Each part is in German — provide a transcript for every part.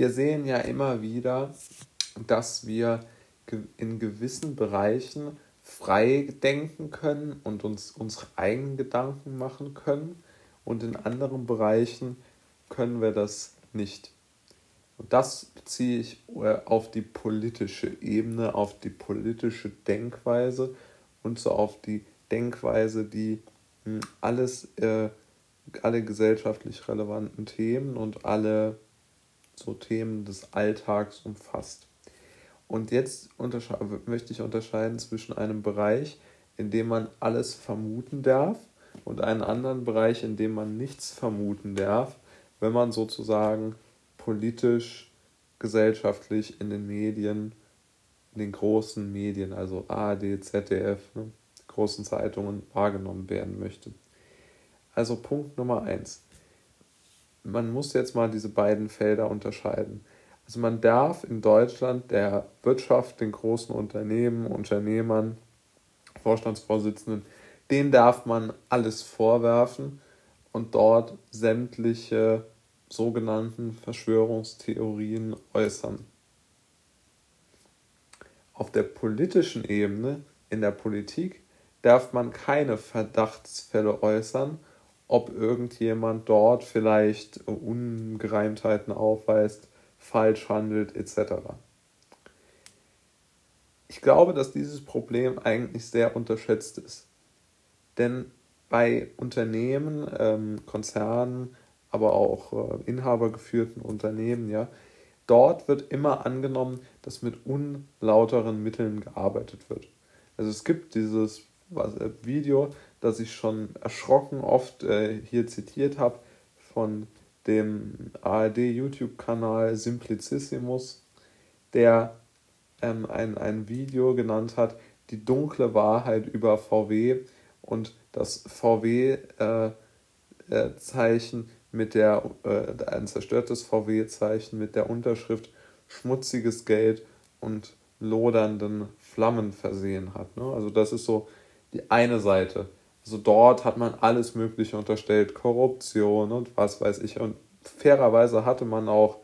wir sehen ja immer wieder, dass wir in gewissen Bereichen frei denken können und uns unsere eigenen Gedanken machen können und in anderen Bereichen können wir das nicht. Und das beziehe ich äh, auf die politische Ebene, auf die politische Denkweise und so auf die Denkweise, die hm, alles, äh, alle gesellschaftlich relevanten Themen und alle so Themen des Alltags umfasst. Und jetzt möchte ich unterscheiden zwischen einem Bereich, in dem man alles vermuten darf und einem anderen Bereich, in dem man nichts vermuten darf, wenn man sozusagen politisch, gesellschaftlich in den Medien, in den großen Medien, also ARD, ZDF, ne, großen Zeitungen wahrgenommen werden möchte. Also Punkt Nummer eins. Man muss jetzt mal diese beiden Felder unterscheiden. Also man darf in Deutschland der Wirtschaft, den großen Unternehmen, Unternehmern, Vorstandsvorsitzenden, denen darf man alles vorwerfen und dort sämtliche sogenannten Verschwörungstheorien äußern. Auf der politischen Ebene, in der Politik, darf man keine Verdachtsfälle äußern, ob irgendjemand dort vielleicht Ungereimtheiten aufweist, falsch handelt etc. Ich glaube, dass dieses Problem eigentlich sehr unterschätzt ist. Denn bei Unternehmen, ähm, Konzernen, aber auch äh, inhabergeführten Unternehmen, ja, dort wird immer angenommen, dass mit unlauteren Mitteln gearbeitet wird. Also es gibt dieses was, äh, Video, das ich schon erschrocken oft äh, hier zitiert habe, von dem ARD-YouTube-Kanal Simplicissimus, der ähm, ein, ein Video genannt hat, die dunkle Wahrheit über VW und das VW-Zeichen äh, äh, mit der, äh, ein zerstörtes VW-Zeichen mit der Unterschrift schmutziges Geld und lodernden Flammen versehen hat. Ne? Also das ist so die eine Seite. Also dort hat man alles Mögliche unterstellt, Korruption und was weiß ich. Und fairerweise hatte man auch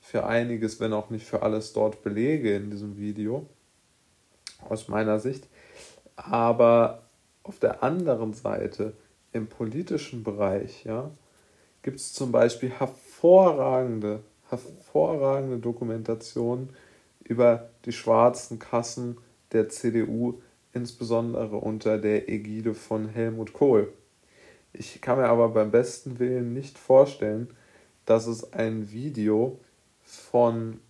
für einiges, wenn auch nicht für alles dort Belege in diesem Video, aus meiner Sicht. Aber auf der anderen Seite, im politischen Bereich, ja, gibt es zum Beispiel hervorragende, hervorragende Dokumentationen über die schwarzen Kassen der CDU, insbesondere unter der Ägide von Helmut Kohl. Ich kann mir aber beim besten Willen nicht vorstellen, dass es ein Video von,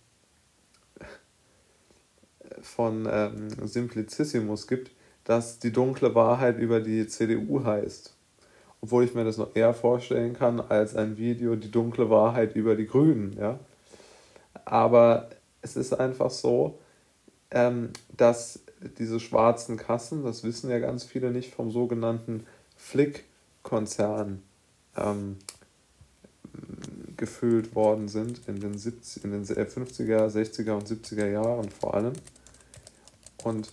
von ähm, Simplicissimus gibt, das die dunkle Wahrheit über die CDU heißt obwohl ich mir das noch eher vorstellen kann als ein Video Die dunkle Wahrheit über die Grünen. Ja? Aber es ist einfach so, ähm, dass diese schwarzen Kassen, das wissen ja ganz viele nicht, vom sogenannten Flick-Konzern ähm, gefüllt worden sind in den, 70, in den 50er, 60er und 70er Jahren vor allem. Und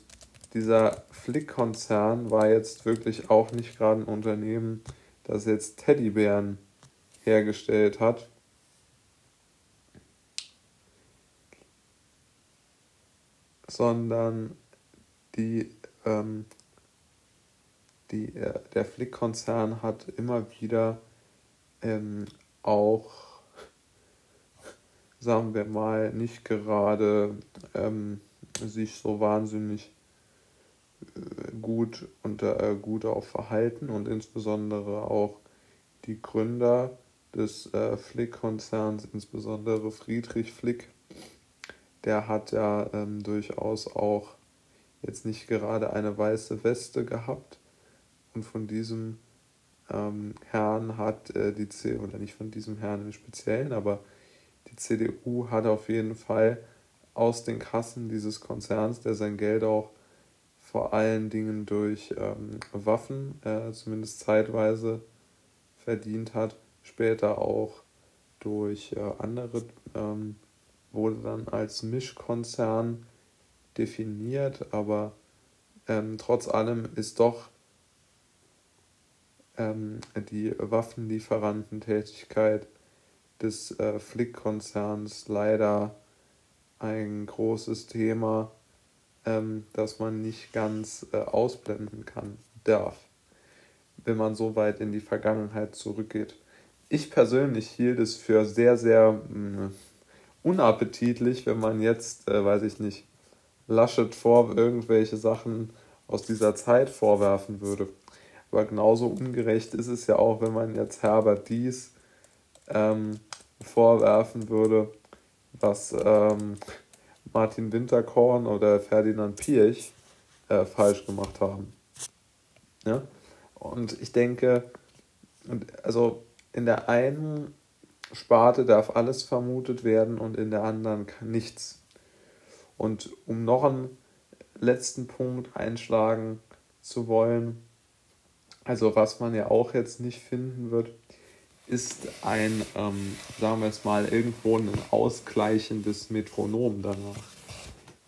dieser Flick-Konzern war jetzt wirklich auch nicht gerade ein Unternehmen, das jetzt Teddybären hergestellt hat. Sondern die, ähm, die, äh, der Flick-Konzern hat immer wieder ähm, auch, sagen wir mal, nicht gerade ähm, sich so wahnsinnig gut und äh, gut auch verhalten und insbesondere auch die Gründer des äh, Flick-Konzerns, insbesondere Friedrich Flick, der hat ja ähm, durchaus auch jetzt nicht gerade eine weiße Weste gehabt. Und von diesem ähm, Herrn hat äh, die CDU, oder nicht von diesem Herrn im Speziellen, aber die CDU hat auf jeden Fall aus den Kassen dieses Konzerns, der sein Geld auch vor allen Dingen durch ähm, Waffen, äh, zumindest zeitweise verdient hat, später auch durch äh, andere, ähm, wurde dann als Mischkonzern definiert, aber ähm, trotz allem ist doch ähm, die Waffenlieferantentätigkeit des äh, Flick-Konzerns leider ein großes Thema, ähm, das man nicht ganz äh, ausblenden kann, darf, wenn man so weit in die Vergangenheit zurückgeht. Ich persönlich hielt es für sehr, sehr mh, mm, unappetitlich, wenn man jetzt, äh, weiß ich nicht, Laschet vor irgendwelche Sachen aus dieser Zeit vorwerfen würde. Aber genauso ungerecht ist es ja auch, wenn man jetzt Herbert Dies ähm, vorwerfen würde, was ähm, Martin Winterkorn oder Ferdinand Pirch äh, falsch gemacht haben. Ja? Und ich denke, also in der einen Sparte darf alles vermutet werden und in der anderen nichts. Und um noch einen letzten Punkt einschlagen zu wollen, also was man ja auch jetzt nicht finden wird, ist ein, ähm, sagen wir es mal, irgendwo ein ausgleichendes Metronom danach.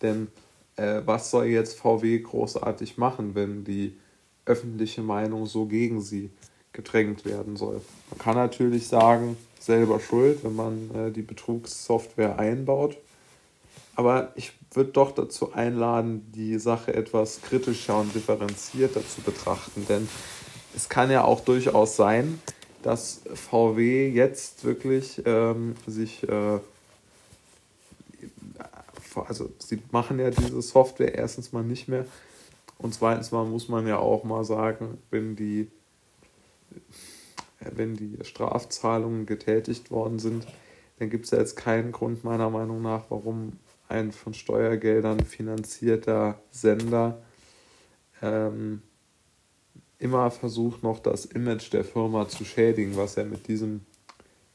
Denn äh, was soll jetzt VW großartig machen, wenn die öffentliche Meinung so gegen sie gedrängt werden soll? Man kann natürlich sagen, selber schuld, wenn man äh, die Betrugssoftware einbaut. Aber ich würde doch dazu einladen, die Sache etwas kritischer und differenzierter zu betrachten. Denn es kann ja auch durchaus sein, dass VW jetzt wirklich ähm, sich, äh, also sie machen ja diese Software erstens mal nicht mehr und zweitens mal muss man ja auch mal sagen, wenn die, wenn die Strafzahlungen getätigt worden sind, dann gibt es ja jetzt keinen Grund meiner Meinung nach, warum ein von Steuergeldern finanzierter Sender ähm, immer versucht noch das Image der Firma zu schädigen, was ja mit diesem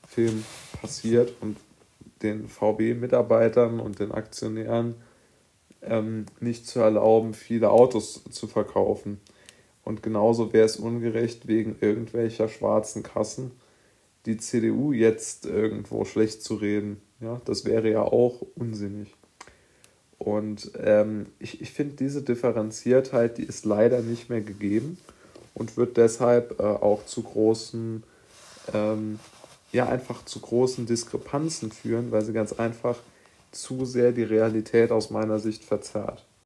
Film passiert und den VW-Mitarbeitern und den Aktionären ähm, nicht zu erlauben, viele Autos zu verkaufen. Und genauso wäre es ungerecht, wegen irgendwelcher schwarzen Kassen die CDU jetzt irgendwo schlecht zu reden. Ja, das wäre ja auch unsinnig. Und ähm, ich, ich finde, diese Differenziertheit, die ist leider nicht mehr gegeben und wird deshalb äh, auch zu großen, ähm, ja, einfach zu großen Diskrepanzen führen, weil sie ganz einfach zu sehr die Realität aus meiner Sicht verzerrt.